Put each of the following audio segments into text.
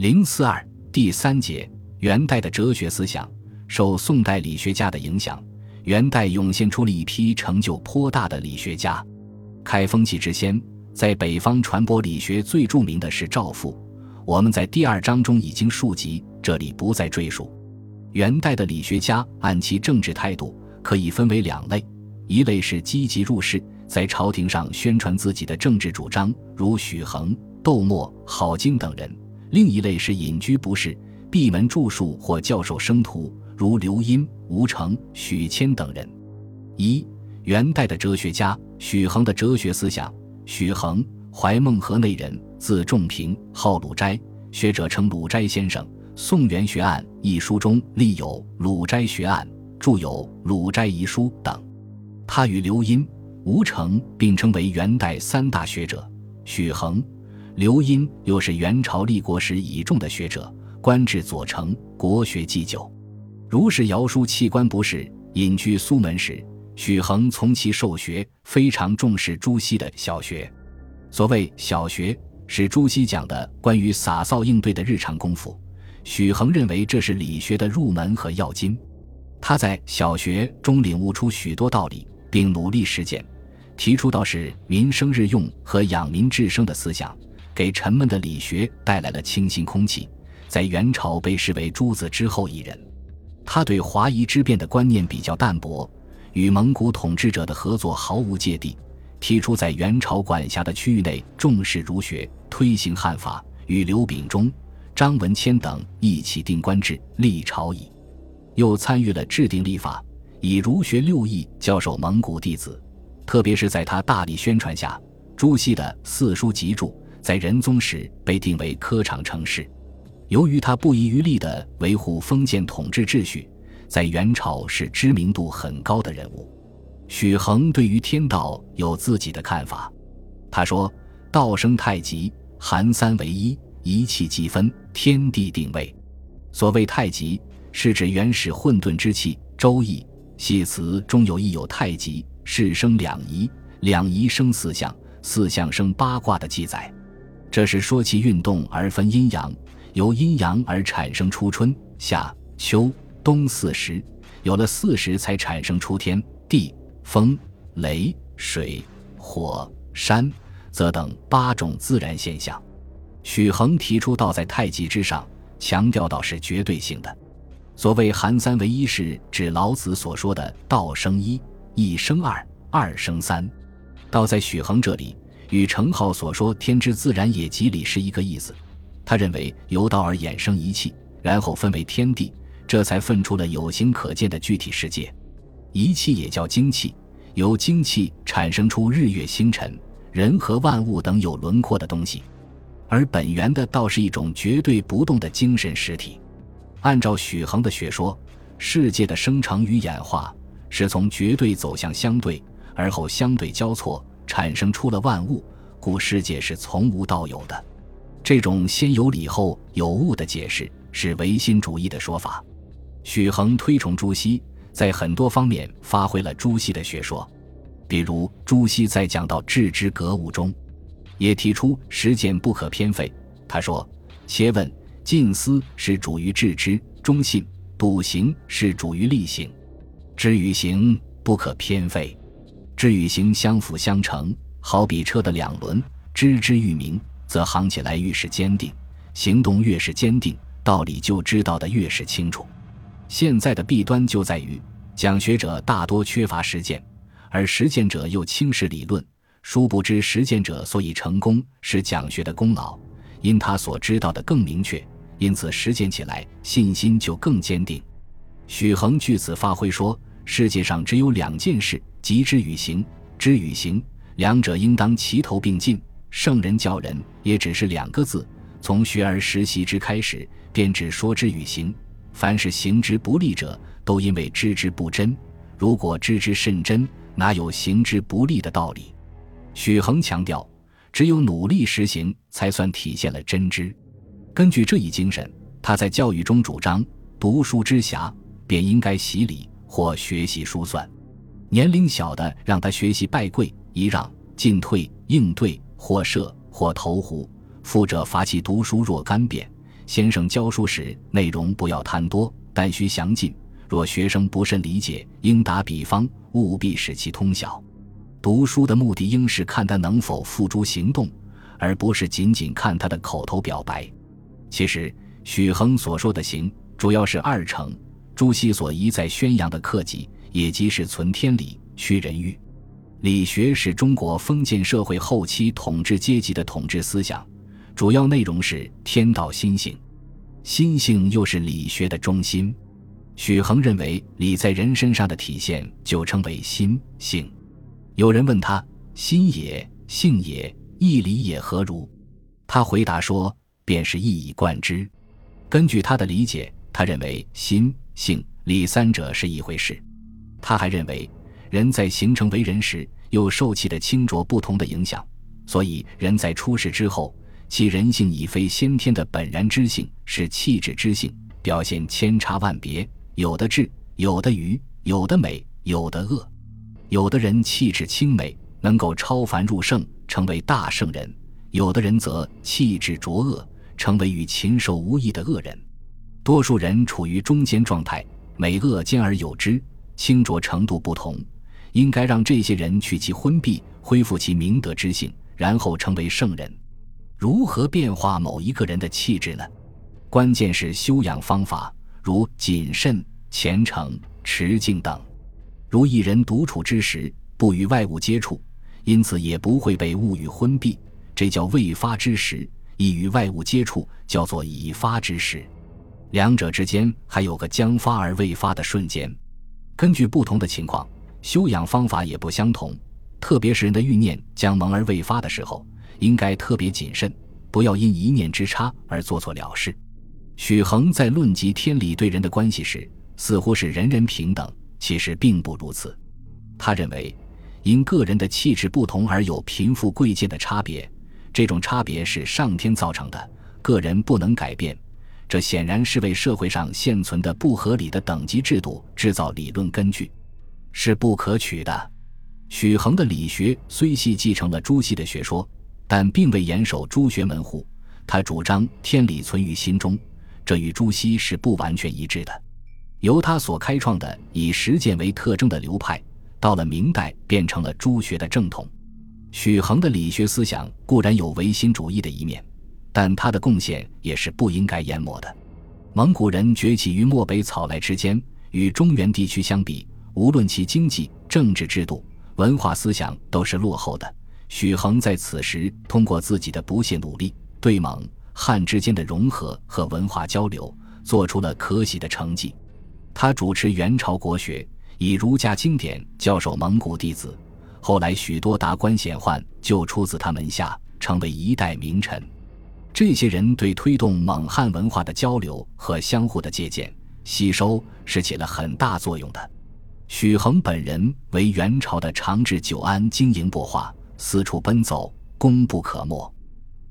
零四二第三节，元代的哲学思想受宋代理学家的影响，元代涌现出了一批成就颇大的理学家。开风气之先，在北方传播理学最著名的是赵复，我们在第二章中已经述及，这里不再赘述。元代的理学家按其政治态度，可以分为两类：一类是积极入世，在朝廷上宣传自己的政治主张，如许衡、窦默、郝经等人。另一类是隐居不仕，闭门著述或教授生徒，如刘因、吴承、许谦等人。一元代的哲学家许衡的哲学思想。许衡，怀孟河内人，字仲平，号鲁斋。学者称鲁斋先生。《宋元学案》一书中立有《鲁斋学案》，著有《鲁斋遗书》等。他与刘因、吴承并称为元代三大学者。许衡。刘因又是元朝立国时倚重的学者，官至左丞，国学祭酒。如是姚书弃官不仕，隐居苏门时，许衡从其受学，非常重视朱熹的小学。所谓小学，是朱熹讲的关于洒扫应对的日常功夫。许衡认为这是理学的入门和要筋。他在小学中领悟出许多道理，并努力实践，提出道是民生日用和养民治生的思想。给沉闷的理学带来了清新空气，在元朝被视为诸子之后一人。他对华夷之变的观念比较淡薄，与蒙古统治者的合作毫无芥蒂，提出在元朝管辖的区域内重视儒学，推行汉法，与刘秉忠、张文谦等一起定官制，立朝仪。又参与了制定历法，以儒学六艺教授蒙古弟子。特别是在他大力宣传下，朱熹的四书集注。在仁宗时被定为科场成事，由于他不遗余力地维护封建统治秩序，在元朝是知名度很高的人物。许衡对于天道有自己的看法，他说：“道生太极，含三为一，一气即分，天地定位。所谓太极，是指原始混沌之气。周易系辞中有一有太极，是生两仪，两仪生四象，四象生八卦的记载。”这是说其运动而分阴阳，由阴阳而产生初春、夏、秋、冬四时，有了四时才产生出天地、风、雷、水、火、山、则等八种自然现象。许衡提出道在太极之上，强调道是绝对性的。所谓含三为一，是指老子所说的道生一，一生二，二生三。道在许衡这里。与程颢所说“天之自然也，即理”是一个意思。他认为由道而衍生一气，然后分为天地，这才分出了有形可见的具体世界。一气也叫精气，由精气产生出日月星辰、人和万物等有轮廓的东西。而本源的道是一种绝对不动的精神实体。按照许衡的学说，世界的生成与演化是从绝对走向相对，而后相对交错。产生出了万物，故世界是从无到有的。这种先有理后有物的解释是唯心主义的说法。许衡推崇朱熹，在很多方面发挥了朱熹的学说，比如朱熹在讲到致知格物中，也提出实践不可偏废。他说：“切问近思是主于致知，忠信笃行是主于力行，知与行不可偏废。”知与行相辅相成，好比车的两轮，知之愈明，则行起来愈是坚定；行动越是坚定，道理就知道的越是清楚。现在的弊端就在于，讲学者大多缺乏实践，而实践者又轻视理论。殊不知，实践者所以成功，是讲学的功劳，因他所知道的更明确，因此实践起来信心就更坚定。许衡据此发挥说。世界上只有两件事，即知与行。知与行，两者应当齐头并进。圣人教人，也只是两个字：从学而时习之开始，便只说知与行。凡是行之不利者，都因为知之不真。如果知之甚真，哪有行之不利的道理？许衡强调，只有努力实行，才算体现了真知。根据这一精神，他在教育中主张：读书之暇，便应该习礼。或学习书算，年龄小的让他学习拜跪、揖让、进退、应对，或射或投壶；富者罚其读书若干遍，先生教书时内容不要贪多，但需详尽。若学生不甚理解，应打比方，务必使其通晓。读书的目的应是看他能否付诸行动，而不是仅仅看他的口头表白。其实，许衡所说的“行”，主要是二程。朱熹所一再宣扬的克己，也即是存天理、趋人欲。理学是中国封建社会后期统治阶级的统治思想，主要内容是天道心性，心性又是理学的中心。许衡认为，理在人身上的体现就称为心性。有人问他：“心也，性也，义理也何如？”他回答说：“便是一以贯之。”根据他的理解，他认为心性理三者是一回事。他还认为，人在形成为人时，又受气的清浊不同的影响，所以人在出世之后，其人性已非先天的本然之性，是气质之性，表现千差万别。有的智，有的愚，有的美，有的恶。有的人气质清美，能够超凡入圣，成为大圣人；有的人则气质浊恶，成为与禽兽无异的恶人。多数人处于中间状态，美恶兼而有之，清浊程度不同。应该让这些人去其昏蔽，恢复其明德之性，然后成为圣人。如何变化某一个人的气质呢？关键是修养方法，如谨慎。虔诚、持敬等，如一人独处之时，不与外物接触，因此也不会被物欲昏蔽，这叫未发之时；一与外物接触，叫做已发之时。两者之间还有个将发而未发的瞬间。根据不同的情况，修养方法也不相同。特别是人的欲念将萌而未发的时候，应该特别谨慎，不要因一念之差而做错了事。许衡在论及天理对人的关系时，似乎是人人平等，其实并不如此。他认为，因个人的气质不同而有贫富贵贱的差别，这种差别是上天造成的，个人不能改变。这显然是为社会上现存的不合理的等级制度制造理论根据，是不可取的。许衡的理学虽系继承了朱熹的学说，但并未严守朱学门户。他主张天理存于心中，这与朱熹是不完全一致的。由他所开创的以实践为特征的流派，到了明代变成了朱学的正统。许衡的理学思想固然有唯心主义的一面，但他的贡献也是不应该淹没的。蒙古人崛起于漠北草莱之间，与中原地区相比，无论其经济、政治制度、文化思想都是落后的。许衡在此时通过自己的不懈努力，对蒙汉之间的融合和文化交流，做出了可喜的成绩。他主持元朝国学，以儒家经典教授蒙古弟子，后来许多达官显宦就出自他门下，成为一代名臣。这些人对推动蒙汉文化的交流和相互的借鉴、吸收是起了很大作用的。许衡本人为元朝的长治久安经营擘画，四处奔走，功不可没。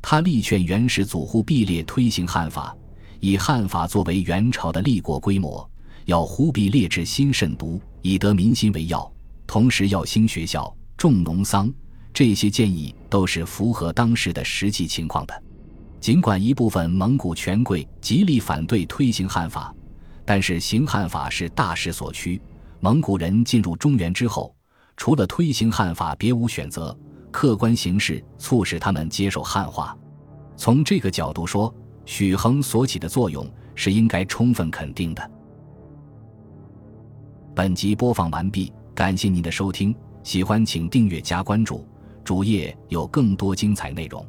他力劝元始祖忽必烈推行汉法，以汉法作为元朝的立国规模。要忽必烈治心慎独，以得民心为要。同时要兴学校、重农桑，这些建议都是符合当时的实际情况的。尽管一部分蒙古权贵极力反对推行汉法，但是行汉法是大势所趋。蒙古人进入中原之后，除了推行汉法，别无选择。客观形势促使他们接受汉化。从这个角度说，许衡所起的作用是应该充分肯定的。本集播放完毕，感谢您的收听，喜欢请订阅加关注，主页有更多精彩内容。